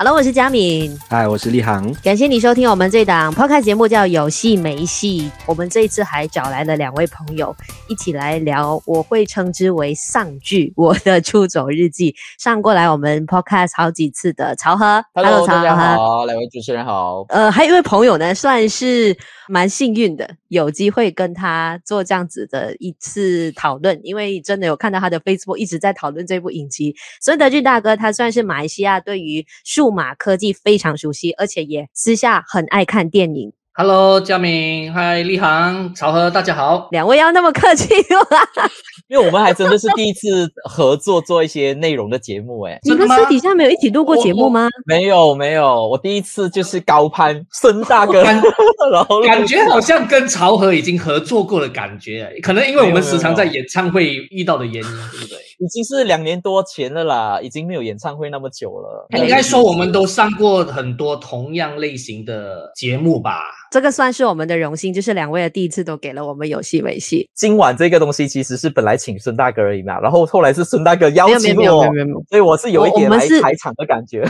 Hello，我是佳敏。嗨，我是立航。感谢你收听我们这档 Podcast 节目，叫《有戏没戏》。我们这一次还找来了两位朋友，一起来聊，我会称之为上剧《我的出走日记》。上过来我们 Podcast 好几次的曹和，Hello，大家好，两位主持人好。呃，还有一位朋友呢，算是蛮幸运的，有机会跟他做这样子的一次讨论，因为真的有看到他的 Facebook 一直在讨论这部影集。孙德俊大哥，他算是马来西亚对于数数码科技非常熟悉，而且也私下很爱看电影。Hello，佳明，嗨，立航，曹和，大家好。两位要那么客气吗？因为我们还真的是第一次合作做一些内容的节目，哎，你们私底下没有一起录过节目吗？没有，没有，我第一次就是高攀孙大哥，然后感觉好像跟曹和已经合作过的感觉，可能因为我们时常在演唱会遇到的原因，对不对？已经是两年多前了啦，已经没有演唱会那么久了。应该说我们都上过很多同样类型的节目吧。这个算是我们的荣幸，就是两位的第一次都给了我们有戏没戏。今晚这个东西其实是本来请孙大哥而已嘛，然后后来是孙大哥邀请我，所以我是有一点来开场的感觉。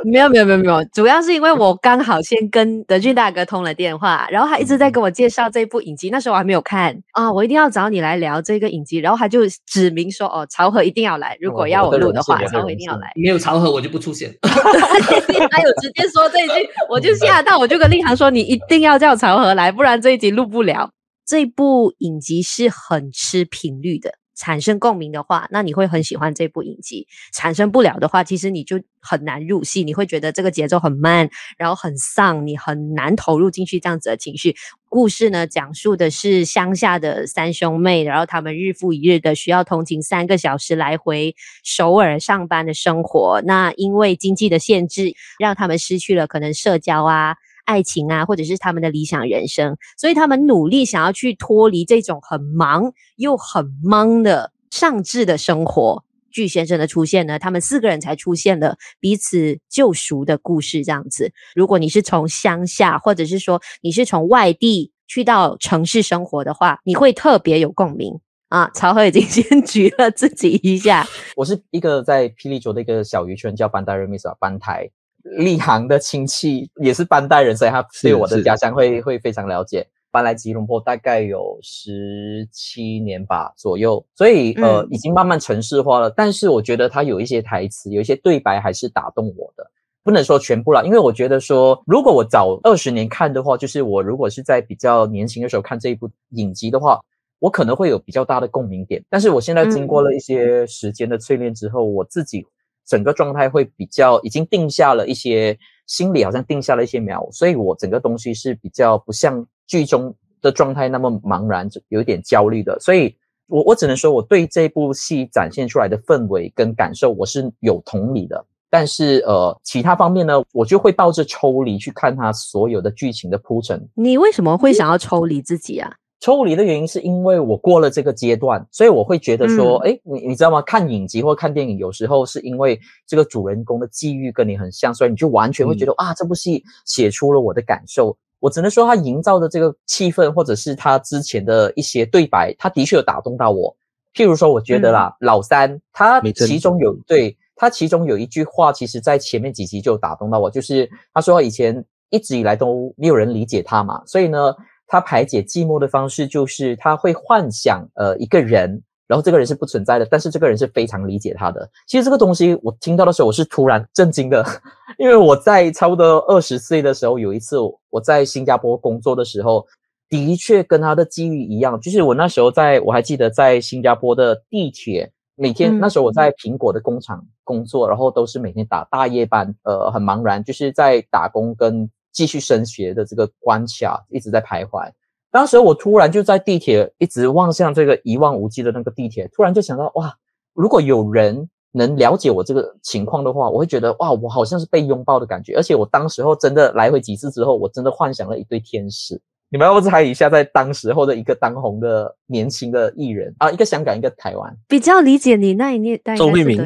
没有没有没有没有，主要是因为我刚好先跟德俊大哥通了电话，然后他一直在跟我介绍这部影集，那时候我还没有看啊，我一定要找你来聊这个影集，然后他就指明说哦，曹和一定要来，如果要我录的话，曹和一定要来，没有曹和我就不出现。他有直接说这一句，我就吓到，我就跟立航说你一。一定要叫曹和来，不然这一集录不了。这部影集是很吃频率的，产生共鸣的话，那你会很喜欢这部影集；产生不了的话，其实你就很难入戏，你会觉得这个节奏很慢，然后很丧，你很难投入进去这样子的情绪。故事呢，讲述的是乡下的三兄妹，然后他们日复一日的需要通勤三个小时来回首尔上班的生活。那因为经济的限制，让他们失去了可能社交啊。爱情啊，或者是他们的理想人生，所以他们努力想要去脱离这种很忙又很忙的上智的生活。具先生的出现呢，他们四个人才出现了彼此救赎的故事。这样子，如果你是从乡下，或者是说你是从外地去到城市生活的话，你会特别有共鸣啊。曹和已经 先举了自己一下，我是一个在霹雳州的一个小渔村，叫班达人米斯班台。立航的亲戚也是班代人，所以他对我的家乡会会非常了解。搬来吉隆坡大概有十七年吧左右，所以呃已经慢慢城市化了。但是我觉得他有一些台词，有一些对白还是打动我的，不能说全部了，因为我觉得说如果我早二十年看的话，就是我如果是在比较年轻的时候看这一部影集的话，我可能会有比较大的共鸣点。但是我现在经过了一些时间的淬炼之后，我自己。整个状态会比较已经定下了一些，心里好像定下了一些苗，所以我整个东西是比较不像剧中的状态那么茫然，就有点焦虑的。所以我我只能说，我对这部戏展现出来的氛围跟感受，我是有同理的。但是呃，其他方面呢，我就会抱着抽离去看它所有的剧情的铺陈。你为什么会想要抽离自己啊？抽离的原因是因为我过了这个阶段，所以我会觉得说，哎、嗯，你你知道吗？看影集或看电影，有时候是因为这个主人公的际遇跟你很像，所以你就完全会觉得、嗯、啊，这部戏写出了我的感受。我只能说，他营造的这个气氛，或者是他之前的一些对白，他的确有打动到我。譬如说，我觉得啦，嗯、老三他其中有对他其中有一句话，其实在前面几集就打动到我，就是他说以前一直以来都没有人理解他嘛，所以呢。他排解寂寞的方式就是他会幻想呃一个人，然后这个人是不存在的，但是这个人是非常理解他的。其实这个东西我听到的时候我是突然震惊的，因为我在差不多二十岁的时候有一次我在新加坡工作的时候，的确跟他的机遇一样，就是我那时候在我还记得在新加坡的地铁，每天那时候我在苹果的工厂工作，然后都是每天打大夜班，呃很茫然，就是在打工跟。继续升学的这个关卡一直在徘徊。当时我突然就在地铁一直望向这个一望无际的那个地铁，突然就想到哇，如果有人能了解我这个情况的话，我会觉得哇，我好像是被拥抱的感觉。而且我当时候真的来回几次之后，我真的幻想了一对天使。你们要不猜一下，在当时候的一个当红的年轻的艺人啊，一个香港，一个台湾，比较理解你那一年代。周慧敏。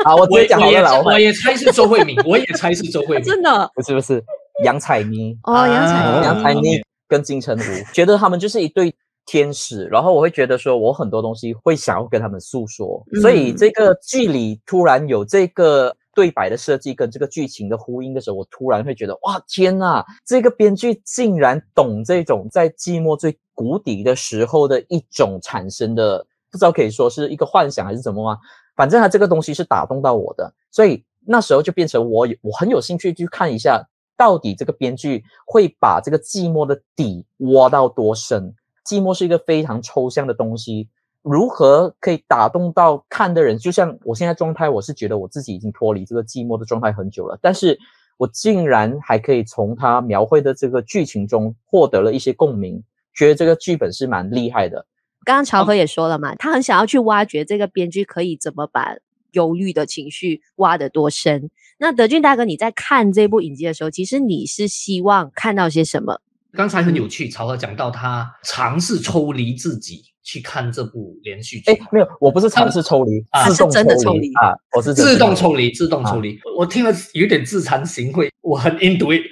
好，我直接讲好了啦。我也猜是周慧敏，我也猜是周慧敏。真的？不是不是，杨采妮。哦，杨采妮，杨采妮跟金城武，觉得他们就是一对天使。然后我会觉得说，我很多东西会想要跟他们诉说。所以这个剧里突然有这个对白的设计跟这个剧情的呼应的时候，我突然会觉得，哇，天呐，这个编剧竟然懂这种在寂寞最谷底的时候的一种产生的，不知道可以说是一个幻想还是怎么吗？反正他这个东西是打动到我的，所以那时候就变成我有我很有兴趣去看一下，到底这个编剧会把这个寂寞的底挖到多深。寂寞是一个非常抽象的东西。如何可以打动到看的人？就像我现在状态，我是觉得我自己已经脱离这个寂寞的状态很久了，但是我竟然还可以从他描绘的这个剧情中获得了一些共鸣，觉得这个剧本是蛮厉害的。刚刚朝和也说了嘛，他很想要去挖掘这个编剧可以怎么把忧郁的情绪挖得多深。那德俊大哥，你在看这部影集的时候，其实你是希望看到些什么？刚才很有趣，曹和讲到他尝试抽离自己。去看这部连续剧，哎，没有，我不是尝试抽离，啊、自动抽离啊，我是自动抽离，自动抽离。我听了有点自惭形秽，我很 into it，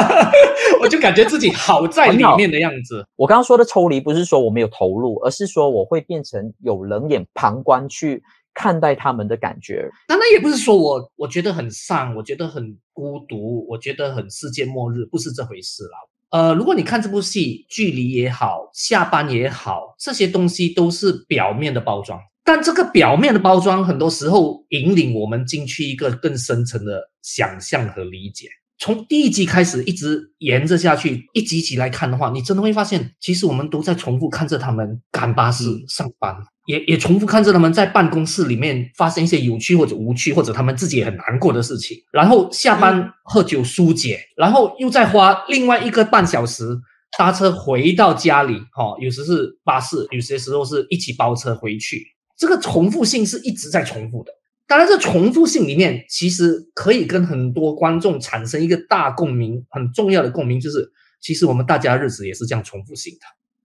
我就感觉自己好在里面的样子。我刚刚说的抽离，不是说我没有投入，而是说我会变成有冷眼旁观去看待他们的感觉。那那也不是说我我觉得很丧，我觉得很孤独，我觉得很世界末日，不是这回事啦。呃，如果你看这部戏，距离也好，下班也好，这些东西都是表面的包装。但这个表面的包装，很多时候引领我们进去一个更深层的想象和理解。从第一集开始，一直沿着下去，一集一集来看的话，你真的会发现，其实我们都在重复看着他们赶巴士上班。也也重复看着他们在办公室里面发生一些有趣或者无趣，或者他们自己也很难过的事情，然后下班喝酒疏解，然后又再花另外一个半小时搭车回到家里，哈，有时是巴士，有些时候是一起包车回去，这个重复性是一直在重复的。当然，这重复性里面其实可以跟很多观众产生一个大共鸣，很重要的共鸣就是，其实我们大家日子也是这样重复性的。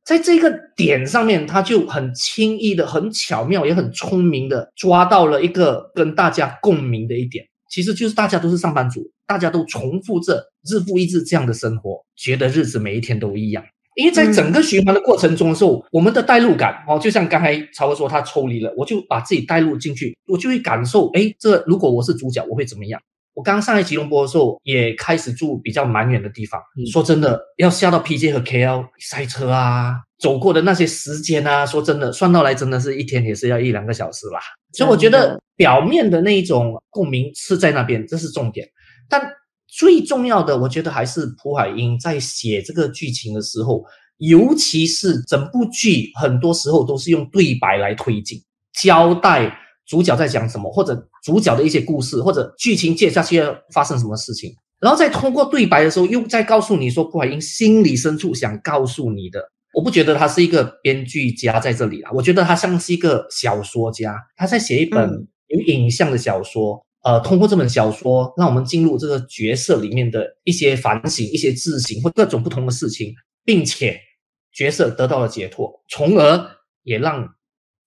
在这个点上面，他就很轻易的、很巧妙，也很聪明的抓到了一个跟大家共鸣的一点，其实就是大家都是上班族，大家都重复着日复一日这样的生活，觉得日子每一天都一样。因为在整个循环的过程中的时候，嗯、我们的代入感哦，就像刚才曹哥说他抽离了，我就把自己代入进去，我就会感受，哎，这如果我是主角，我会怎么样？我刚刚上来吉隆坡的时候，也开始住比较蛮远的地方。嗯、说真的，要下到 PJ 和 KL 塞车啊，走过的那些时间啊，说真的，算到来真的是一天也是要一两个小时吧。所以我觉得表面的那一种共鸣是在那边，这是重点。但最重要的，我觉得还是朴海英在写这个剧情的时候，尤其是整部剧很多时候都是用对白来推进交代。主角在讲什么，或者主角的一些故事，或者剧情接下去要发生什么事情，然后再通过对白的时候，又再告诉你说，郭海英心里深处想告诉你的。我不觉得他是一个编剧家在这里啊，我觉得他像是一个小说家，他在写一本有影像的小说，嗯、呃，通过这本小说，让我们进入这个角色里面的一些反省、一些自省或各种不同的事情，并且角色得到了解脱，从而也让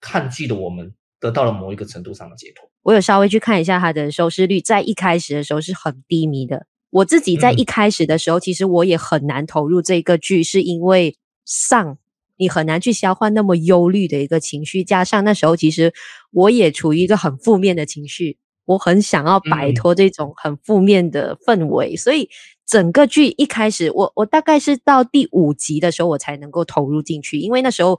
看剧的我们。得到了某一个程度上的解脱。我有稍微去看一下它的收视率，在一开始的时候是很低迷的。我自己在一开始的时候，嗯、其实我也很难投入这个剧，是因为上你很难去消化那么忧虑的一个情绪，加上那时候其实我也处于一个很负面的情绪，我很想要摆脱这种很负面的氛围，嗯、所以整个剧一开始，我我大概是到第五集的时候，我才能够投入进去，因为那时候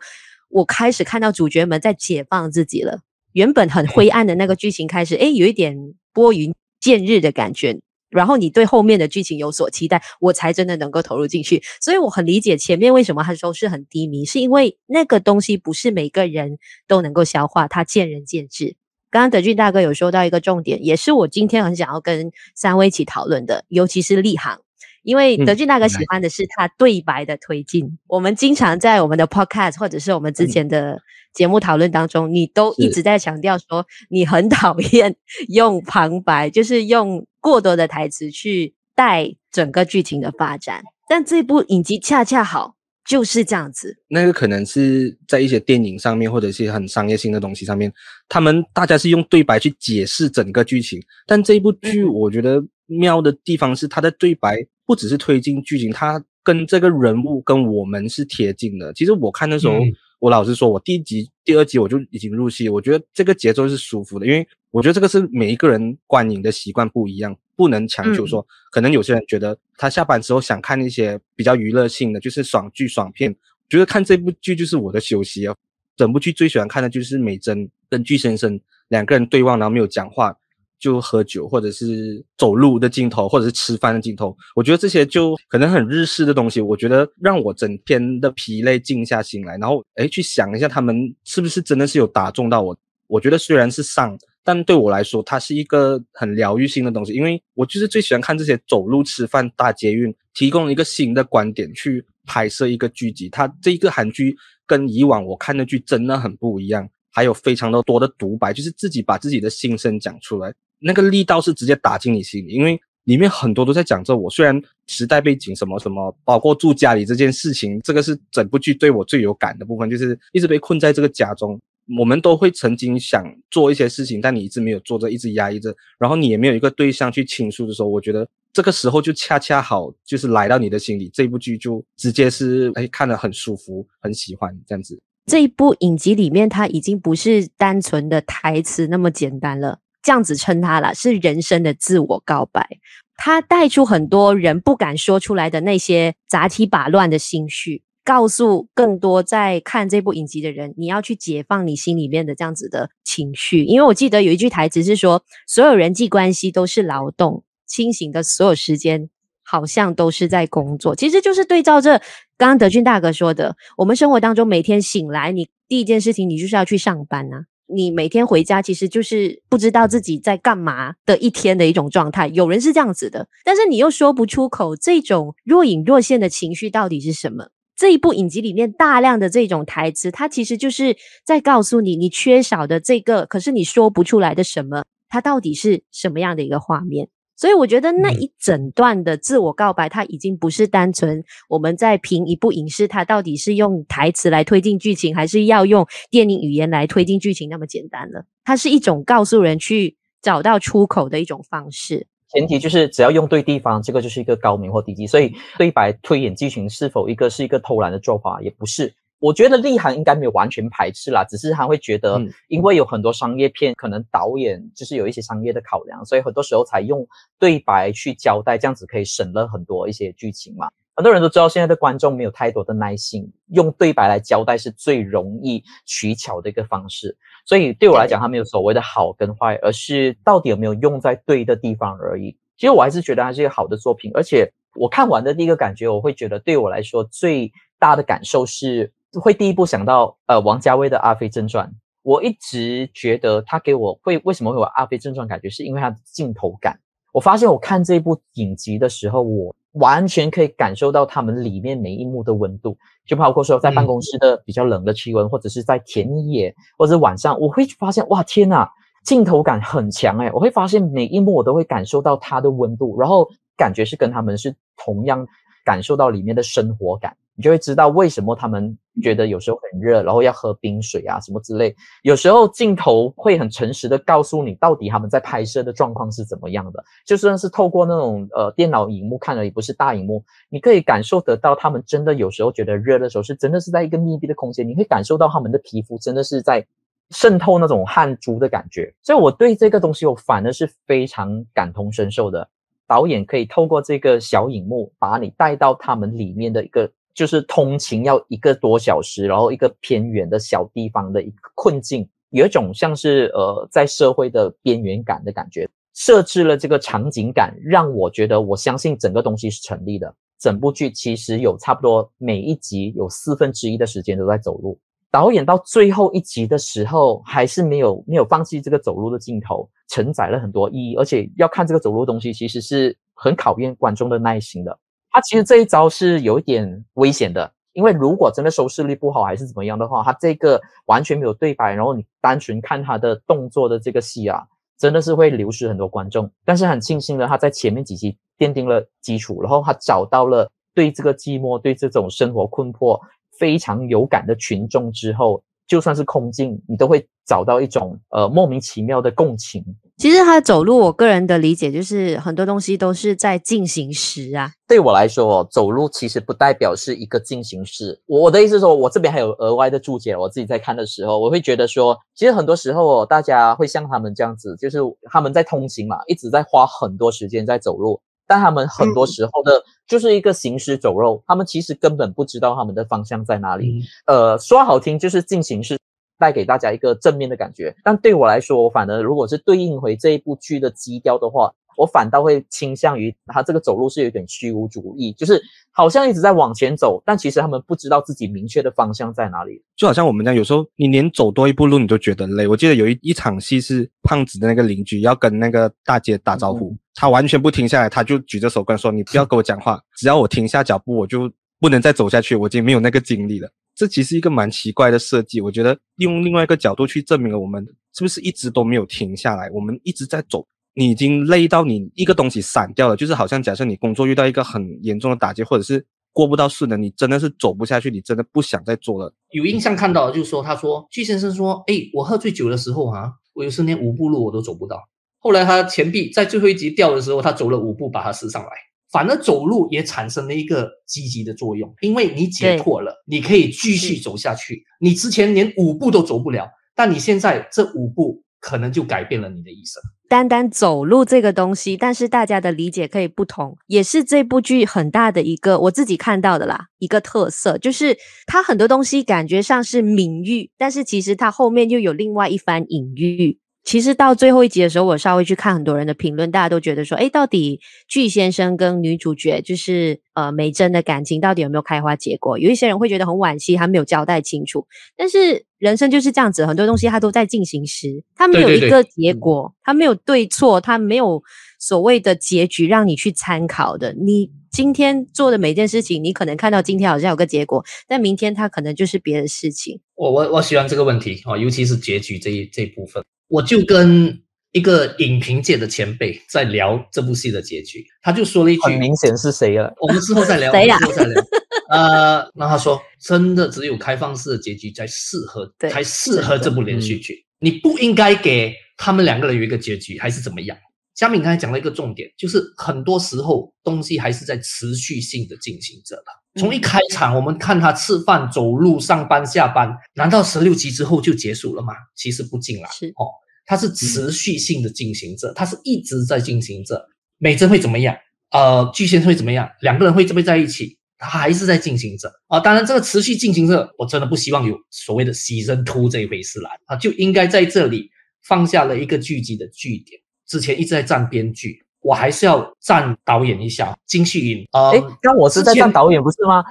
我开始看到主角们在解放自己了。原本很灰暗的那个剧情开始，诶，有一点拨云见日的感觉。然后你对后面的剧情有所期待，我才真的能够投入进去。所以我很理解前面为什么他收视很低迷，是因为那个东西不是每个人都能够消化，它见仁见智。刚刚德俊大哥有说到一个重点，也是我今天很想要跟三位一起讨论的，尤其是立行。因为德俊大哥喜欢的是他对白的推进，嗯、我们经常在我们的 podcast 或者是我们之前的节目讨论当中，嗯、你都一直在强调说你很讨厌 用旁白，就是用过多的台词去带整个剧情的发展。但这部影集恰恰好就是这样子。那个可能是在一些电影上面或者是很商业性的东西上面，他们大家是用对白去解释整个剧情，但这部剧我觉得妙的地方是它的对白。不只是推进剧情，它跟这个人物跟我们是贴近的。其实我看的时候，嗯、我老实说，我第一集、第二集我就已经入戏，我觉得这个节奏是舒服的，因为我觉得这个是每一个人观影的习惯不一样，不能强求说，可能有些人觉得他下班之后想看一些比较娱乐性的，就是爽剧、爽片，觉得看这部剧就是我的休息啊。整部剧最喜欢看的就是美珍跟具先生两个人对望，然后没有讲话。就喝酒，或者是走路的镜头，或者是吃饭的镜头，我觉得这些就可能很日式的东西。我觉得让我整天的疲累静下心来，然后诶去想一下他们是不是真的是有打中到我。我觉得虽然是丧，但对我来说，它是一个很疗愈性的东西，因为我就是最喜欢看这些走路、吃饭、搭捷运，提供一个新的观点去拍摄一个剧集。它这一个韩剧跟以往我看的剧真的很不一样，还有非常的多的独白，就是自己把自己的心声讲出来。那个力道是直接打进你心里，因为里面很多都在讲着我。虽然时代背景什么什么，包括住家里这件事情，这个是整部剧对我最有感的部分，就是一直被困在这个家中。我们都会曾经想做一些事情，但你一直没有做着，一直压抑着，然后你也没有一个对象去倾诉的时候，我觉得这个时候就恰恰好，就是来到你的心里，这部剧就直接是哎看得很舒服，很喜欢这样子。这一部影集里面，它已经不是单纯的台词那么简单了。这样子称它了，是人生的自我告白。它带出很多人不敢说出来的那些杂七杂乱的心绪，告诉更多在看这部影集的人，你要去解放你心里面的这样子的情绪。因为我记得有一句台词是说，所有人际关系都是劳动，清醒的所有时间好像都是在工作。其实就是对照着刚刚德俊大哥说的，我们生活当中每天醒来，你第一件事情你就是要去上班啊。你每天回家，其实就是不知道自己在干嘛的一天的一种状态。有人是这样子的，但是你又说不出口，这种若隐若现的情绪到底是什么？这一部影集里面大量的这种台词，它其实就是在告诉你，你缺少的这个，可是你说不出来的什么，它到底是什么样的一个画面？所以我觉得那一整段的自我告白，它已经不是单纯我们在评一部影视，它到底是用台词来推进剧情，还是要用电影语言来推进剧情那么简单了。它是一种告诉人去找到出口的一种方式。前提就是只要用对地方，这个就是一个高明或低级。所以对白推演剧情是否一个是一个偷懒的做法，也不是。我觉得立行应该没有完全排斥啦，只是他会觉得，因为有很多商业片，可能导演就是有一些商业的考量，所以很多时候才用对白去交代，这样子可以省了很多一些剧情嘛。很多人都知道，现在的观众没有太多的耐心，用对白来交代是最容易取巧的一个方式。所以对我来讲，他没有所谓的好跟坏，而是到底有没有用在对的地方而已。其实我还是觉得它是一个好的作品，而且我看完的第一个感觉，我会觉得对我来说最大的感受是。会第一步想到呃王家卫的《阿飞正传》，我一直觉得他给我会为什么会有《阿飞正传》感觉，是因为他的镜头感。我发现我看这部影集的时候，我完全可以感受到他们里面每一幕的温度，就包括说在办公室的比较冷的气温，或者是在田野，或者是晚上，我会发现哇天呐，镜头感很强诶，我会发现每一幕我都会感受到它的温度，然后感觉是跟他们是同样感受到里面的生活感。你就会知道为什么他们觉得有时候很热，然后要喝冰水啊什么之类。有时候镜头会很诚实的告诉你，到底他们在拍摄的状况是怎么样的。就算是透过那种呃电脑荧幕看的，也不是大荧幕，你可以感受得到他们真的有时候觉得热的时候，是真的是在一个密闭的空间，你会感受到他们的皮肤真的是在渗透那种汗珠的感觉。所以我对这个东西我反而是非常感同身受的。导演可以透过这个小荧幕把你带到他们里面的一个。就是通勤要一个多小时，然后一个偏远的小地方的一个困境，有一种像是呃在社会的边缘感的感觉。设置了这个场景感，让我觉得我相信整个东西是成立的。整部剧其实有差不多每一集有四分之一的时间都在走路。导演到最后一集的时候，还是没有没有放弃这个走路的镜头，承载了很多意义。而且要看这个走路东西，其实是很考验观众的耐心的。他其实这一招是有一点危险的，因为如果真的收视率不好还是怎么样的话，他这个完全没有对白，然后你单纯看他的动作的这个戏啊，真的是会流失很多观众。但是很庆幸的，他在前面几集奠定了基础，然后他找到了对这个寂寞、对这种生活困迫非常有感的群众之后，就算是空镜，你都会找到一种呃莫名其妙的共情。其实他走路，我个人的理解就是很多东西都是在进行时啊。对我来说，走路其实不代表是一个进行式。我的意思是说，我这边还有额外的注解。我自己在看的时候，我会觉得说，其实很多时候哦大家会像他们这样子，就是他们在通行嘛，一直在花很多时间在走路，但他们很多时候的就是一个行尸走肉，他们其实根本不知道他们的方向在哪里。呃，说好听就是进行式。带给大家一个正面的感觉，但对我来说，我反而如果是对应回这一部剧的基调的话，我反倒会倾向于他这个走路是有点虚无主义，就是好像一直在往前走，但其实他们不知道自己明确的方向在哪里。就好像我们这样，有时候你连走多一步路你都觉得累。我记得有一一场戏是胖子的那个邻居要跟那个大姐打招呼，嗯、他完全不停下来，他就举着手跟说：“你不要跟我讲话，只要我停下脚步，我就不能再走下去，我已经没有那个精力了。”这其实是一个蛮奇怪的设计，我觉得用另外一个角度去证明了我们是不是一直都没有停下来，我们一直在走。你已经累到你一个东西散掉了，就是好像假设你工作遇到一个很严重的打击，或者是过不到顺的，你真的是走不下去，你真的不想再做了。有印象看到就是说，他说巨先生说，哎，我喝醉酒的时候啊，我有时连五步路我都走不到。后来他钱币在最后一集掉的时候，他走了五步把它拾上来。反而走路也产生了一个积极的作用，因为你解脱了，你可以继续走下去。你之前连五步都走不了，但你现在这五步可能就改变了你的一生。单单走路这个东西，但是大家的理解可以不同，也是这部剧很大的一个我自己看到的啦，一个特色，就是它很多东西感觉上是隐喻，但是其实它后面又有另外一番隐喻。其实到最后一集的时候，我稍微去看很多人的评论，大家都觉得说，哎，到底巨先生跟女主角就是呃美珍的感情到底有没有开花结果？有一些人会觉得很惋惜，他没有交代清楚。但是人生就是这样子，很多东西它都在进行时，它没有一个结果，它没有对错，它没有所谓的结局让你去参考的。你今天做的每件事情，你可能看到今天好像有个结果，但明天它可能就是别的事情。我我我喜欢这个问题啊，尤其是结局这一这一部分。我就跟一个影评界的前辈在聊这部戏的结局，他就说了一句：“很明显是谁了？” 我们之后再聊，谁呀？之后再聊。呃，那他说：“真的只有开放式的结局才适合，才适合这部连续剧。你不应该给他们两个人有一个结局，还是怎么样？”佳敏刚才讲了一个重点，就是很多时候东西还是在持续性的进行着的。从一开场，我们看他吃饭、走路、上班、下班，难道十六集之后就结束了吗？其实不尽然，是哦，它是持续性的进行着，它是一直在进行着。美珍会怎么样？呃，巨蟹会怎么样？两个人会不会在一起？它还是在进行着啊。当然，这个持续进行着，我真的不希望有所谓的 season two 这一回事来啊，就应该在这里放下了一个剧集的据点。之前一直在站编剧。我还是要赞导演一下，金旭云。呃，哎，刚我是在赞导演不是吗？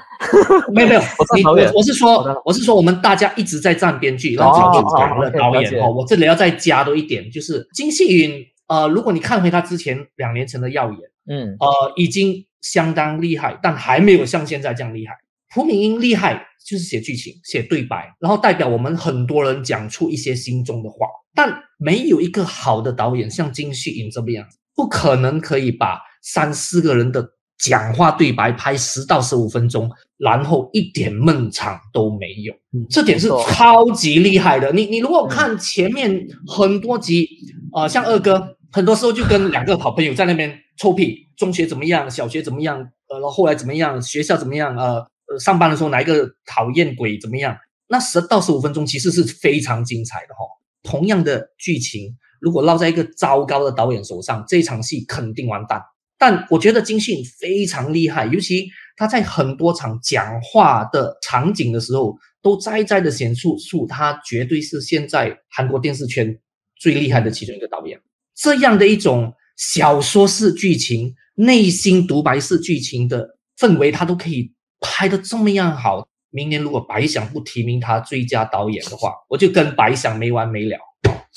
没 有没有，我我我是说我是说我们大家一直在赞编剧，然后就讲了导演哦。我这里要再加多一点，就是金旭云。呃，如果你看回他之前两年前的耀眼，嗯，呃，已经相当厉害，但还没有像现在这样厉害。蒲敏英厉害，就是写剧情、写对白，然后代表我们很多人讲出一些心中的话，但没有一个好的导演像金旭云这么样。不可能可以把三四个人的讲话对白拍十到十五分钟，然后一点闷场都没有，这点是超级厉害的。你你如果看前面很多集，呃，像二哥，很多时候就跟两个好朋友在那边臭屁，中学怎么样，小学怎么样，呃，然后后来怎么样，学校怎么样，呃呃，上班的时候哪一个讨厌鬼怎么样？那十到十五分钟其实是非常精彩的哈、哦。同样的剧情。如果落在一个糟糕的导演手上，这场戏肯定完蛋。但我觉得金信非常厉害，尤其他在很多场讲话的场景的时候，都在在的显出出他绝对是现在韩国电视圈最厉害的其中一个导演。这样的一种小说式剧情、内心独白式剧情的氛围，他都可以拍得这么样好。明年如果白想不提名他最佳导演的话，我就跟白想没完没了。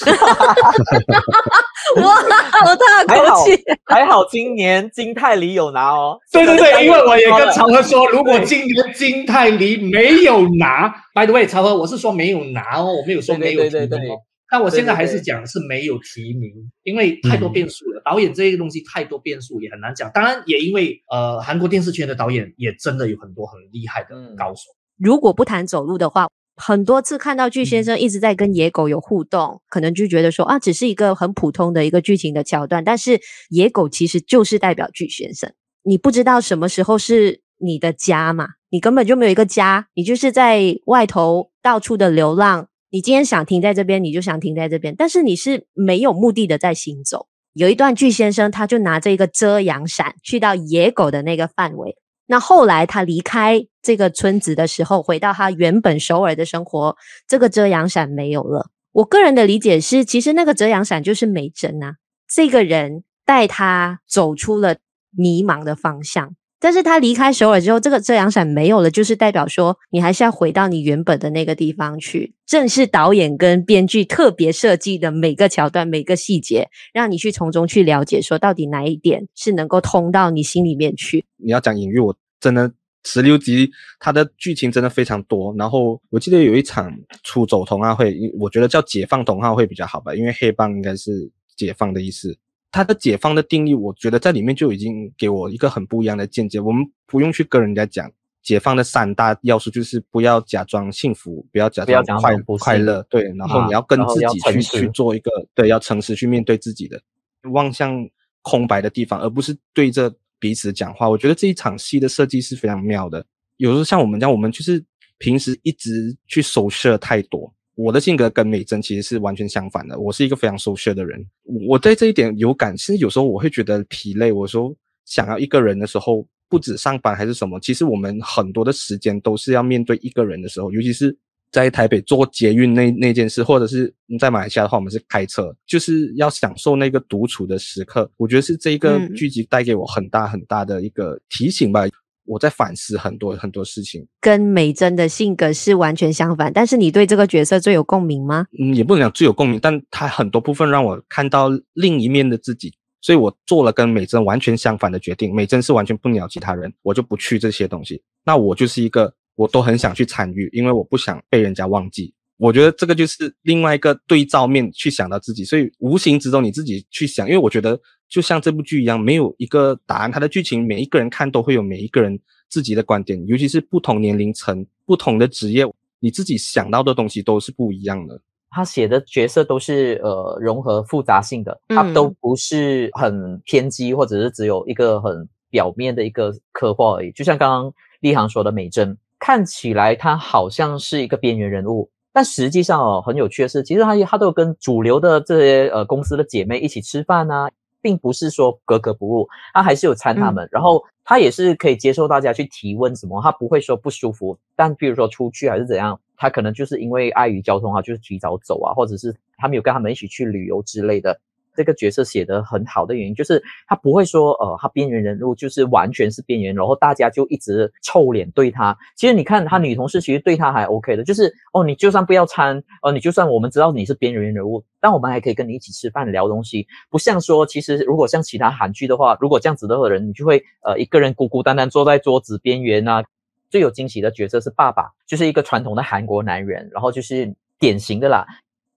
哈哈哈哈哈！哇，好大口气！还好今年金泰梨有拿哦。对对对，因为我也跟曹和说，如果今年金泰梨没有拿，by the way，曹和，我是说没有拿哦，我没有说没有提名哦。但我现在还是讲是没有提名，因为太多变数了。导演这个东西太多变数，也很难讲。当然，也因为呃，韩国电视圈的导演也真的有很多很厉害的高手。如果不谈走路的话。很多次看到巨先生一直在跟野狗有互动，可能就觉得说啊，只是一个很普通的一个剧情的桥段，但是野狗其实就是代表巨先生。你不知道什么时候是你的家嘛？你根本就没有一个家，你就是在外头到处的流浪。你今天想停在这边，你就想停在这边，但是你是没有目的的在行走。有一段巨先生他就拿着一个遮阳伞去到野狗的那个范围。那后来他离开这个村子的时候，回到他原本首尔的生活，这个遮阳伞没有了。我个人的理解是，其实那个遮阳伞就是美珍啊，这个人带他走出了迷茫的方向。但是他离开首尔之后，这个遮阳伞没有了，就是代表说你还是要回到你原本的那个地方去。正是导演跟编剧特别设计的每个桥段、每个细节，让你去从中去了解，说到底哪一点是能够通到你心里面去。你要讲隐喻，我真的十六集它的剧情真的非常多。然后我记得有一场出走同好会，我觉得叫解放同好会比较好吧，因为黑帮应该是解放的意思。他的解放的定义，我觉得在里面就已经给我一个很不一样的见解。我们不用去跟人家讲解放的三大要素，就是不要假装幸福，不要假装快快乐，对，然后你要跟自己去去做一个，对，要诚实去面对自己的，望向空白的地方，而不是对着彼此讲话。我觉得这一场戏的设计是非常妙的。有时候像我们这样，我们就是平时一直去收摄太多。我的性格跟美珍其实是完全相反的。我是一个非常 social 的人，我对这一点有感。其实有时候我会觉得疲累。我说想要一个人的时候，不止上班还是什么，其实我们很多的时间都是要面对一个人的时候，尤其是在台北做捷运那那件事，或者是在马来西亚的话，我们是开车，就是要享受那个独处的时刻。我觉得是这一个剧集带给我很大很大的一个提醒吧。我在反思很多很多事情，跟美珍的性格是完全相反。但是你对这个角色最有共鸣吗？嗯，也不能讲最有共鸣，但他很多部分让我看到另一面的自己，所以我做了跟美珍完全相反的决定。美珍是完全不鸟其他人，我就不去这些东西。那我就是一个，我都很想去参与，因为我不想被人家忘记。我觉得这个就是另外一个对照面去想到自己，所以无形之中你自己去想，因为我觉得。就像这部剧一样，没有一个答案。它的剧情每一个人看都会有每一个人自己的观点，尤其是不同年龄层、不同的职业，你自己想到的东西都是不一样的。他写的角色都是呃融合复杂性的，他都不是很偏激，或者是只有一个很表面的一个刻画而已。就像刚刚立航说的，美珍看起来她好像是一个边缘人物，但实际上哦，很有趣的是，其实他他都有跟主流的这些呃公司的姐妹一起吃饭啊。并不是说格格不入，他还是有参他们，嗯、然后他也是可以接受大家去提问什么，他不会说不舒服。但比如说出去还是怎样，他可能就是因为碍于交通啊，就是提早走啊，或者是他没有跟他们一起去旅游之类的。这个角色写得很好的原因，就是他不会说，呃，他边缘人物就是完全是边缘，然后大家就一直臭脸对他。其实你看他女同事其实对他还 OK 的，就是哦，你就算不要掺，呃，你就算我们知道你是边缘人物，但我们还可以跟你一起吃饭聊东西。不像说，其实如果像其他韩剧的话，如果这样子的人，你就会呃一个人孤孤单单坐在桌子边缘啊。最有惊喜的角色是爸爸，就是一个传统的韩国男人，然后就是典型的啦。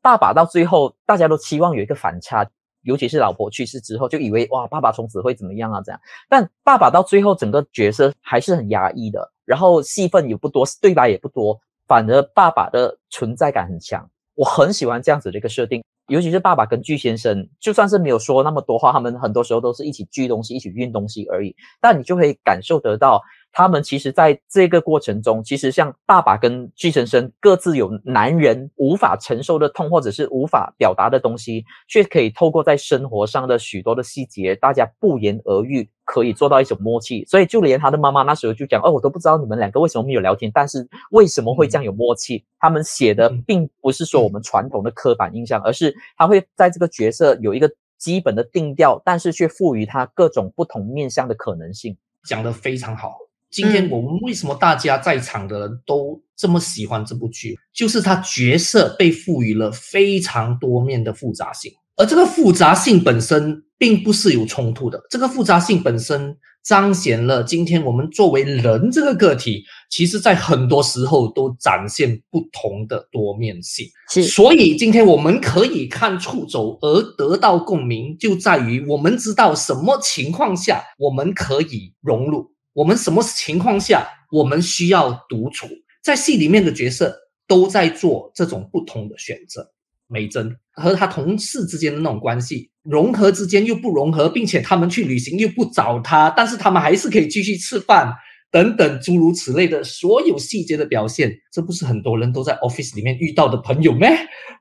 爸爸到最后大家都期望有一个反差。尤其是老婆去世之后，就以为哇，爸爸从此会怎么样啊？这样，但爸爸到最后整个角色还是很压抑的，然后戏份也不多，对白也不多，反而爸爸的存在感很强。我很喜欢这样子的一个设定，尤其是爸爸跟巨先生，就算是没有说那么多话，他们很多时候都是一起锯东西、一起运东西而已，但你就可以感受得到。他们其实在这个过程中，其实像爸爸跟巨先生各自有男人无法承受的痛，或者是无法表达的东西，却可以透过在生活上的许多的细节，大家不言而喻，可以做到一种默契。所以就连他的妈妈那时候就讲：“哦，我都不知道你们两个为什么没有聊天，但是为什么会这样有默契？”他们写的并不是说我们传统的刻板印象，而是他会在这个角色有一个基本的定调，但是却赋予他各种不同面向的可能性。讲得非常好。今天我们为什么大家在场的人都这么喜欢这部剧？就是他角色被赋予了非常多面的复杂性，而这个复杂性本身并不是有冲突的。这个复杂性本身彰显了今天我们作为人这个个体，其实在很多时候都展现不同的多面性。是，所以今天我们可以看出走而得到共鸣，就在于我们知道什么情况下我们可以融入。我们什么情况下我们需要独处？在戏里面的角色都在做这种不同的选择。美珍和他同事之间的那种关系，融合之间又不融合，并且他们去旅行又不找他，但是他们还是可以继续吃饭。等等诸如此类的所有细节的表现，这不是很多人都在 office 里面遇到的朋友咩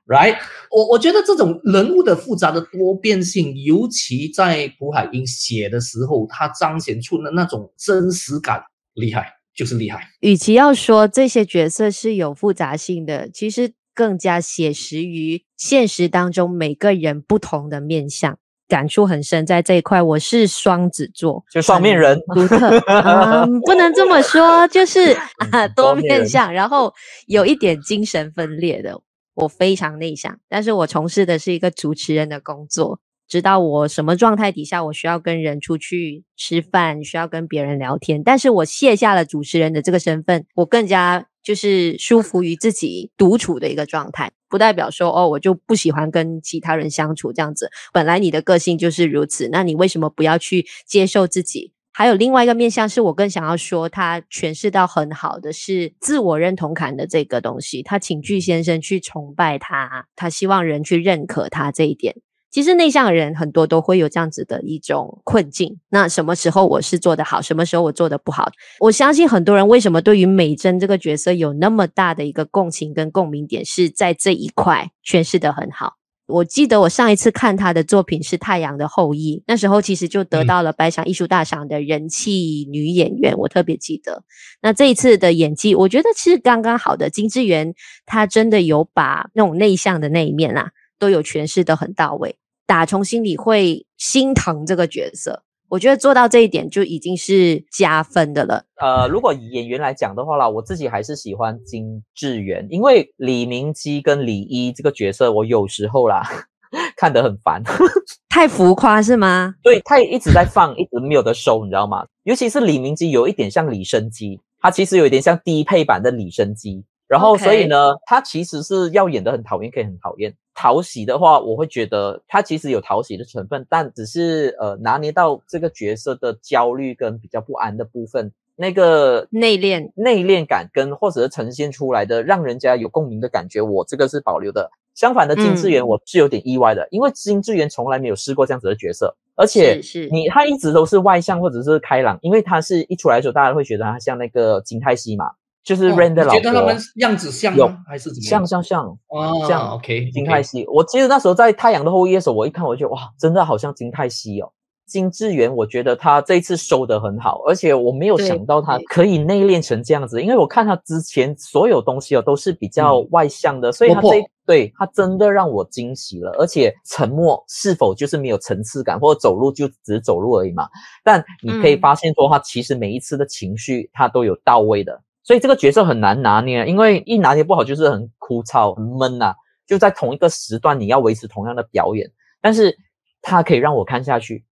？Right？我我觉得这种人物的复杂的多变性，尤其在朴海英写的时候，他彰显出的那种真实感，厉害，就是厉害。与其要说这些角色是有复杂性的，其实更加写实于现实当中每个人不同的面相。感触很深，在这一块，我是双子座，就双面人，独特、嗯，不能这么说，就是啊，多面相，然后有一点精神分裂的。我非常内向，但是我从事的是一个主持人的工作，知道我什么状态底下，我需要跟人出去吃饭，需要跟别人聊天，但是我卸下了主持人的这个身份，我更加。就是舒服于自己独处的一个状态，不代表说哦，我就不喜欢跟其他人相处这样子。本来你的个性就是如此，那你为什么不要去接受自己？还有另外一个面向，是我更想要说，他诠释到很好的是自我认同感的这个东西。他请具先生去崇拜他，他希望人去认可他这一点。其实内向的人很多都会有这样子的一种困境。那什么时候我是做得好，什么时候我做得不好？我相信很多人为什么对于美珍这个角色有那么大的一个共情跟共鸣点，是在这一块诠释得很好。我记得我上一次看她的作品是《太阳的后裔》，那时候其实就得到了白想艺术大赏的人气女演员，我特别记得。那这一次的演技，我觉得其实刚刚好的。金智媛她真的有把那种内向的那一面啊，都有诠释得很到位。打从心里会心疼这个角色，我觉得做到这一点就已经是加分的了。呃，如果以演员来讲的话啦，我自己还是喜欢金智媛，因为李明基跟李一这个角色，我有时候啦 看得很烦，太浮夸是吗？对，他也一直在放，一直没有得收，你知道吗？尤其是李明基有一点像李生基，他其实有一点像低配版的李生基。然后，所以呢.他其实是要演的很讨厌，可以很讨厌。讨喜的话，我会觉得他其实有讨喜的成分，但只是呃拿捏到这个角色的焦虑跟比较不安的部分，那个内敛内敛感跟或者是呈现出来的让人家有共鸣的感觉，我这个是保留的。相反的，金智媛我是有点意外的，嗯、因为金智媛从来没有试过这样子的角色，而且是你他一直都是外向或者是开朗，因为他是一出来的时候，大家会觉得他像那个金泰熙嘛。就是 Rain 的老婆，觉得他们样子像吗？还是怎么样？像像像哦，像 OK 金泰熙。我记得那时候在《太阳的后裔》的时候，我一看我就觉得哇，真的好像金泰熙哦。金智媛，我觉得他这一次收的很好，而且我没有想到他可以内敛成这样子，因为我看他之前所有东西哦都是比较外向的，嗯、所以他这对他真的让我惊喜了。而且沉默是否就是没有层次感，或者走路就只是走路而已嘛？但你可以发现说，他其实每一次的情绪他都有到位的。所以这个角色很难拿捏，因为一拿捏不好就是很枯燥、很闷呐、啊。就在同一个时段，你要维持同样的表演，但是他可以让我看下去。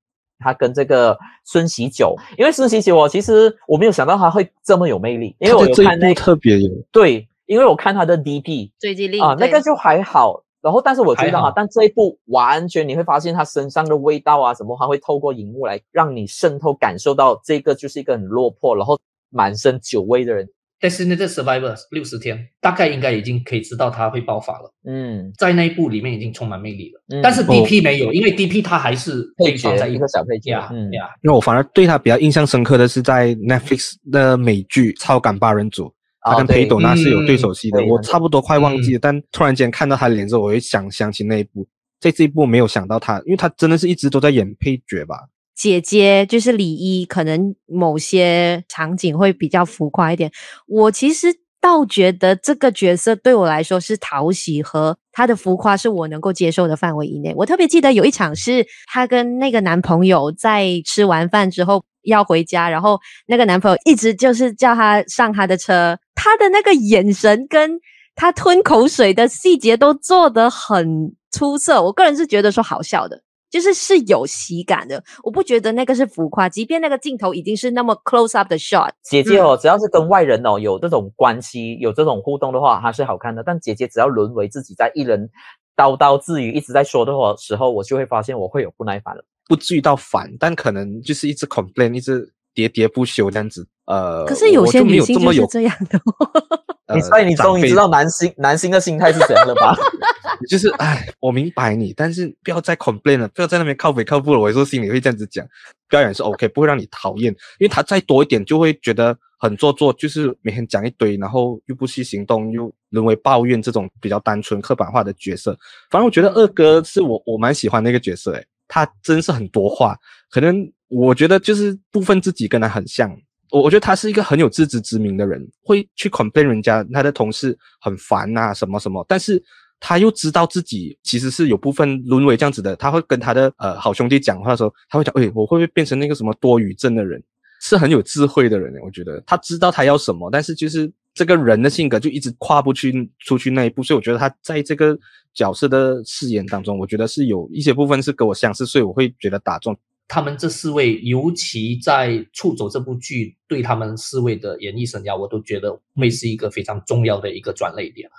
他跟这个孙喜九，因为孙喜九，我其实我没有想到他会这么有魅力，因为我有看那特别有对，因为我看他的 DP 追击令啊，那个就还好。然后，但是我觉得啊，但这一部完全你会发现他身上的味道啊，什么，他会透过荧幕来让你渗透感受到这个就是一个很落魄，然后满身酒味的人。但是那个 Survivor 六十天，大概应该已经可以知道他会爆发了。嗯，在那一部里面已经充满魅力了。嗯，但是 DP 没有，哦、因为 DP 他还是配角，在一个小配角。嗯呀，因为我反而对他比较印象深刻的是在 Netflix 的美剧《超感八人组》，他跟裴斗娜是有对手戏的。嗯、我差不多快忘记了，嗯、但突然间看到他的脸之后，我会想想起那一部。在这一部没有想到他，因为他真的是一直都在演配角吧。姐姐就是李一，可能某些场景会比较浮夸一点。我其实倒觉得这个角色对我来说是讨喜和她的浮夸是我能够接受的范围以内。我特别记得有一场是她跟那个男朋友在吃完饭之后要回家，然后那个男朋友一直就是叫她上他的车，他的那个眼神跟他吞口水的细节都做得很出色。我个人是觉得说好笑的。就是是有喜感的，我不觉得那个是浮夸，即便那个镜头已经是那么 close up 的 shot。姐姐哦，嗯、只要是跟外人哦有这种关系、有这种互动的话，还是好看的。但姐姐只要沦为自己在一人叨叨自语一直在说的话时候，我就会发现我会有不耐烦了。不至于到烦，但可能就是一直 complain，一直喋喋不休这样子。呃，可是有些女性就是这样的。呃，所以你终于知道男性男性的心态是怎样了吧？就是哎，我明白你，但是不要再 complain 了，不要在那边靠北靠步了。我说心里会这样子讲，表演是 OK，不会让你讨厌，因为他再多一点就会觉得很做作，就是每天讲一堆，然后又不去行动，又沦为抱怨这种比较单纯刻板化的角色。反正我觉得二哥是我我蛮喜欢那个角色，诶，他真是很多话，可能我觉得就是部分自己跟他很像。我我觉得他是一个很有自知之明的人，会去 complain 人家他的同事很烦啊什么什么，但是他又知道自己其实是有部分沦为这样子的，他会跟他的呃好兄弟讲话的时候，他会讲，诶，我会不会变成那个什么多语症的人？是很有智慧的人，我觉得他知道他要什么，但是就是这个人的性格就一直跨不去出去那一步，所以我觉得他在这个角色的饰演当中，我觉得是有一些部分是跟我相似，所以我会觉得打中。他们这四位，尤其在《出走》这部剧对他们四位的演艺生涯，我都觉得会是一个非常重要的一个转捩点。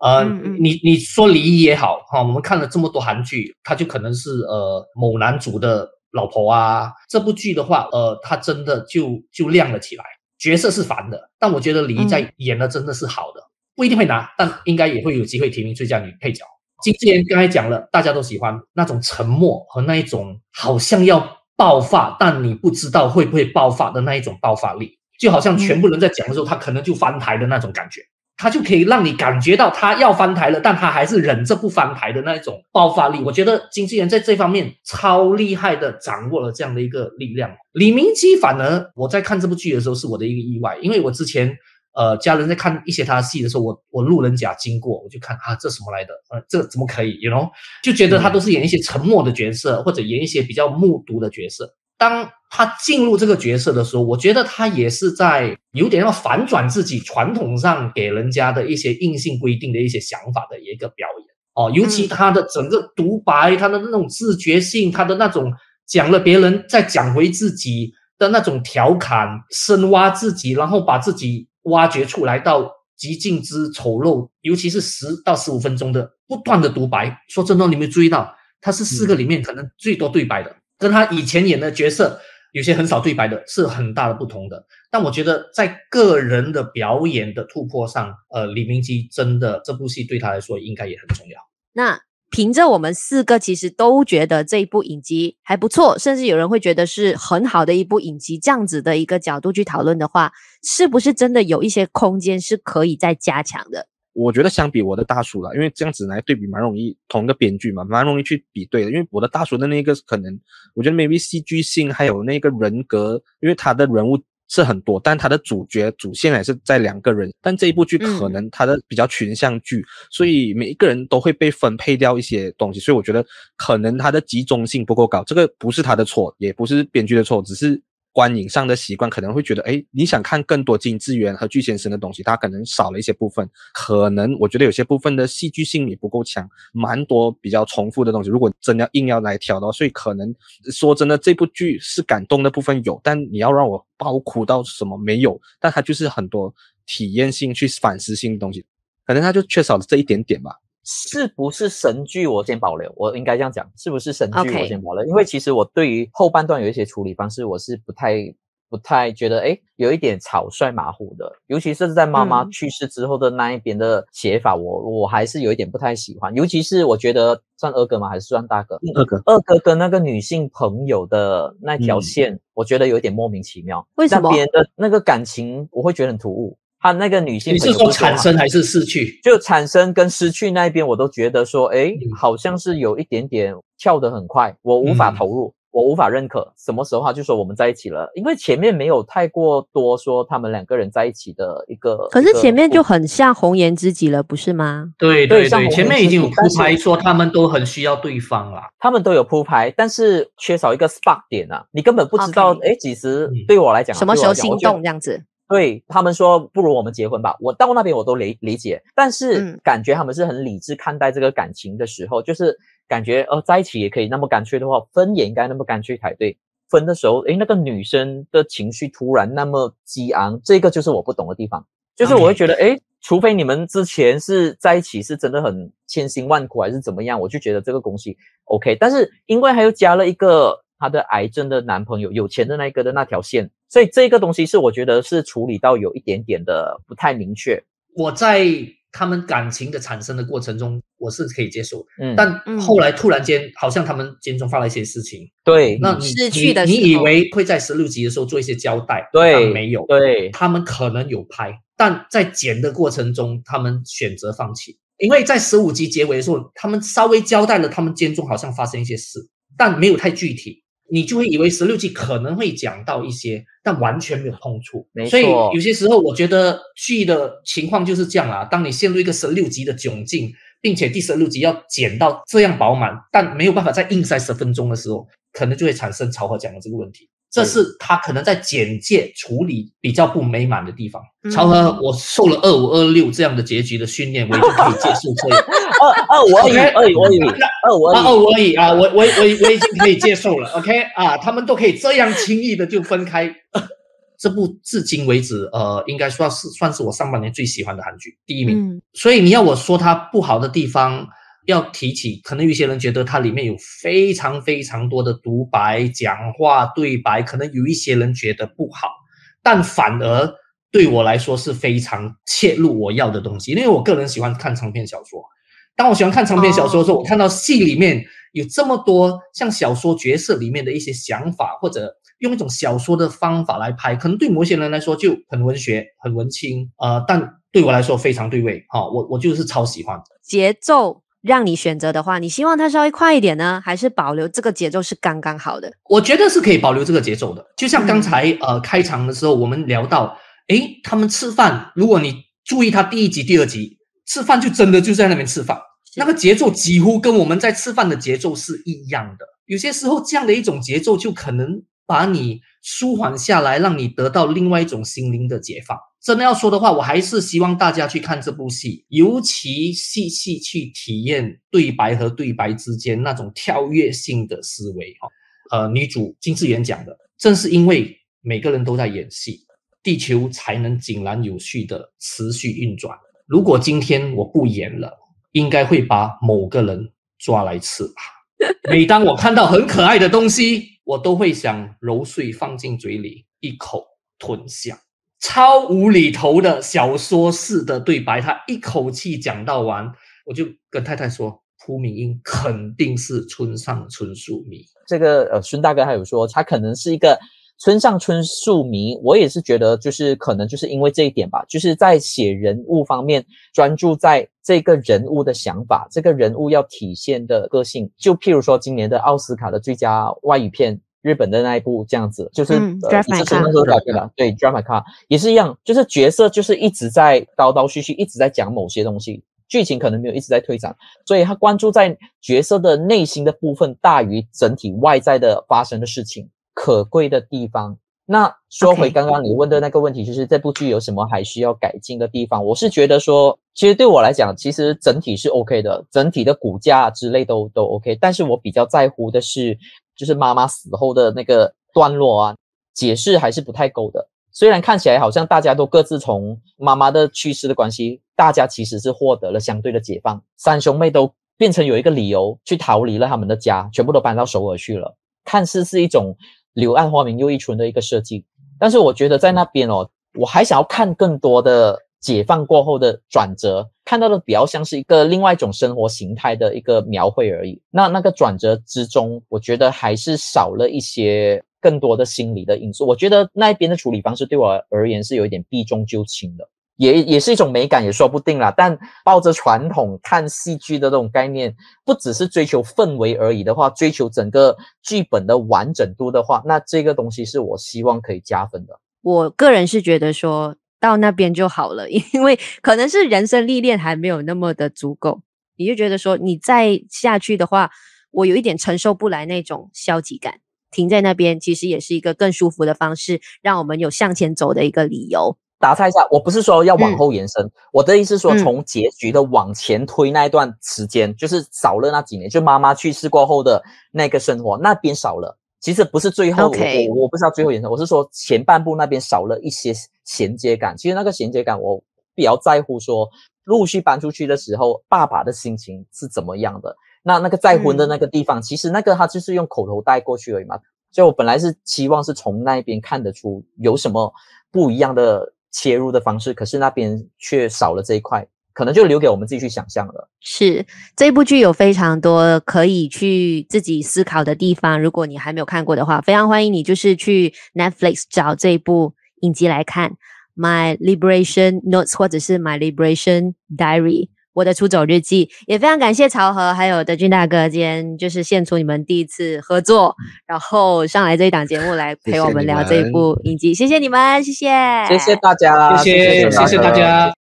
呃，你你说李一也好哈，我们看了这么多韩剧，他就可能是呃某男主的老婆啊。这部剧的话，呃，他真的就就亮了起来。角色是烦的，但我觉得李一在演的真的是好的，嗯、不一定会拿，但应该也会有机会提名最佳女配角。金智媛刚才讲了，大家都喜欢那种沉默和那一种好像要。爆发，但你不知道会不会爆发的那一种爆发力，就好像全部人在讲的时候，他可能就翻台的那种感觉，他就可以让你感觉到他要翻台了，但他还是忍着不翻台的那一种爆发力。我觉得经纪人在这方面超厉害的掌握了这样的一个力量。李明基反而我在看这部剧的时候是我的一个意外，因为我之前。呃，家人在看一些他的戏的时候，我我路人甲经过，我就看啊，这什么来的？呃，这怎么可以？You know，就觉得他都是演一些沉默的角色，或者演一些比较木独的角色。当他进入这个角色的时候，我觉得他也是在有点要反转自己传统上给人家的一些硬性规定的一些想法的一个表演。哦，尤其他的整个独白，他的那种自觉性，他的那种讲了别人再讲回自己的那种调侃，深挖自己，然后把自己。挖掘出来到极尽之丑陋，尤其是十到十五分钟的不断的独白。说真的，你没注意到，他是四个里面可能最多对白的，嗯、跟他以前演的角色有些很少对白的，是很大的不同的。但我觉得在个人的表演的突破上，呃，李明基真的这部戏对他来说应该也很重要。那。凭着我们四个其实都觉得这一部影集还不错，甚至有人会觉得是很好的一部影集，这样子的一个角度去讨论的话，是不是真的有一些空间是可以再加强的？我觉得相比我的大叔了，因为这样子来对比蛮容易，同一个编剧嘛，蛮容易去比对的。因为我的大叔的那个可能，我觉得 maybe 戏剧性还有那个人格，因为他的人物。是很多，但他的主角主线还是在两个人。但这一部剧可能他的比较群像剧，嗯、所以每一个人都会被分配掉一些东西，所以我觉得可能他的集中性不够高。这个不是他的错，也不是编剧的错，只是。观影上的习惯可能会觉得，哎，你想看更多金智媛和具先生的东西，他可能少了一些部分。可能我觉得有些部分的戏剧性也不够强，蛮多比较重复的东西。如果真要硬要来挑的话，所以可能说真的，这部剧是感动的部分有，但你要让我爆哭到什么没有？但它就是很多体验性去反思性的东西，可能它就缺少了这一点点吧。是不是神剧？我先保留，我应该这样讲，是不是神剧？我先保留，因为其实我对于后半段有一些处理方式，我是不太、不太觉得，哎，有一点草率马虎的，尤其是在妈妈去世之后的那一边的写法，我我还是有一点不太喜欢，尤其是我觉得算二哥吗？还是算大哥？二哥，二哥跟那个女性朋友的那条线，嗯、我觉得有一点莫名其妙，为什么？那边的那个感情，我会觉得很突兀。他那个女性，你是说产生还是失去？就产生跟失去那一边，我都觉得说，哎，好像是有一点点跳得很快，我无法投入，嗯、我无法认可。什么时候他就说我们在一起了？因为前面没有太过多说他们两个人在一起的一个。可是前面就很像红颜知己了，不是吗？对对对，前面已经有铺排说他们都很需要对方了，他们都有铺排，但是缺少一个 spark 点啊，你根本不知道，诶，其实对我来讲，什么时候心动这样子？对他们说，不如我们结婚吧。我到那边我都理理解，但是感觉他们是很理智看待这个感情的时候，嗯、就是感觉呃在一起也可以那么干脆的话，分也应该那么干脆才对。分的时候，诶，那个女生的情绪突然那么激昂，这个就是我不懂的地方。就是我会觉得，诶，除非你们之前是在一起是真的很千辛万苦还是怎么样，我就觉得这个东西 OK。但是因为还又加了一个。她的癌症的男朋友，有钱的那一个的那条线，所以这个东西是我觉得是处理到有一点点的不太明确。我在他们感情的产生的过程中，我是可以接受。嗯，但后来突然间，好像他们间中发了一些事情。对，那你失去的时候，你以为会在十六集的时候做一些交代？对，没有。对，他们可能有拍，但在剪的过程中，他们选择放弃。因为在十五集结尾的时候，他们稍微交代了他们间中好像发生一些事，但没有太具体。你就会以为十六集可能会讲到一些，但完全没有碰触。所以有些时候，我觉得剧的情况就是这样啊。当你陷入一个十六集的窘境，并且第十六集要剪到这样饱满，但没有办法再硬塞十分钟的时候，可能就会产生曹和讲的这个问题。这是他可能在简介处理比较不美满的地方。曹和，我受了二五二六这样的结局的训练，我已经可以接受这样。二二五而已，二五而已，二五二五而已啊！我我我我已经可以接受了。OK 啊，他们都可以这样轻易的就分开。这部至今为止，呃，应该算是算是我上半年最喜欢的韩剧第一名。嗯、所以你要我说它不好的地方。要提起，可能有些人觉得它里面有非常非常多的独白、讲话、对白，可能有一些人觉得不好，但反而对我来说是非常切入我要的东西，因为我个人喜欢看长篇小说。当我喜欢看长篇小说的时候，我看到戏里面有这么多像小说角色里面的一些想法，或者用一种小说的方法来拍，可能对某些人来说就很文学、很文青，呃，但对我来说非常对味。哈、哦，我我就是超喜欢节奏。让你选择的话，你希望它稍微快一点呢，还是保留这个节奏是刚刚好的？我觉得是可以保留这个节奏的。就像刚才、嗯、呃开场的时候，我们聊到，诶，他们吃饭，如果你注意他第一集、第二集吃饭，就真的就在那边吃饭，那个节奏几乎跟我们在吃饭的节奏是一样的。有些时候这样的一种节奏，就可能把你舒缓下来，让你得到另外一种心灵的解放。真的要说的话，我还是希望大家去看这部戏，尤其细细去体验对白和对白之间那种跳跃性的思维。哈，呃，女主金智媛讲的，正是因为每个人都在演戏，地球才能井然有序的持续运转。如果今天我不演了，应该会把某个人抓来吃吧。每当我看到很可爱的东西，我都会想揉碎放进嘴里，一口吞下。超无厘头的小说式的对白，他一口气讲到完，我就跟太太说，朴敏英肯定是村上春树迷。这个呃，孙大哥还有说，他可能是一个村上春树迷。我也是觉得，就是可能就是因为这一点吧，就是在写人物方面专注在这个人物的想法，这个人物要体现的个性。就譬如说，今年的奥斯卡的最佳外语片。日本的那一部这样子，就是、嗯、呃，是什么时候改编的？对 My Car 也是一样，就是角色就是一直在叨叨絮絮，一直在讲某些东西，剧情可能没有一直在推展，所以他关注在角色的内心的部分大于整体外在的发生的事情。可贵的地方。那说回刚刚你问的那个问题，就是这部剧有什么还需要改进的地方？我是觉得说，其实对我来讲，其实整体是 OK 的，整体的骨架之类都都 OK，但是我比较在乎的是。就是妈妈死后的那个段落啊，解释还是不太够的。虽然看起来好像大家都各自从妈妈的去世的关系，大家其实是获得了相对的解放。三兄妹都变成有一个理由去逃离了他们的家，全部都搬到首尔去了。看似是一种柳暗花明又一村的一个设计，但是我觉得在那边哦，我还想要看更多的。解放过后的转折，看到的比较像是一个另外一种生活形态的一个描绘而已。那那个转折之中，我觉得还是少了一些更多的心理的因素。我觉得那一边的处理方式对我而言是有一点避重就轻的，也也是一种美感，也说不定啦。但抱着传统看戏剧的这种概念，不只是追求氛围而已的话，追求整个剧本的完整度的话，那这个东西是我希望可以加分的。我个人是觉得说。到那边就好了，因为可能是人生历练还没有那么的足够，你就觉得说你再下去的话，我有一点承受不来那种消极感，停在那边其实也是一个更舒服的方式，让我们有向前走的一个理由。打岔一下，我不是说要往后延伸，嗯、我的意思是说从结局的往前推那一段时间，嗯、就是少了那几年，就妈妈去世过后的那个生活，那边少了。其实不是最后.我我不知道最后延伸，我是说前半部那边少了一些衔接感。其实那个衔接感，我比较在乎说陆续搬出去的时候，爸爸的心情是怎么样的。那那个再婚的那个地方，嗯、其实那个他就是用口头带过去而已嘛。所以我本来是期望是从那边看得出有什么不一样的切入的方式，可是那边却少了这一块，可能就留给我们自己去想象了。是这部剧有非常多可以去自己思考的地方，如果你还没有看过的话，非常欢迎你就是去 Netflix 找这一部影集来看，《My Liberation Notes》或者是《My Liberation Diary》。我的出走日记，也非常感谢曹和还有德军大哥，今天就是献出你们第一次合作，然后上来这一档节目来 陪我们聊这一部影集，谢谢你们，谢谢，谢谢大家，谢谢，谢谢大家。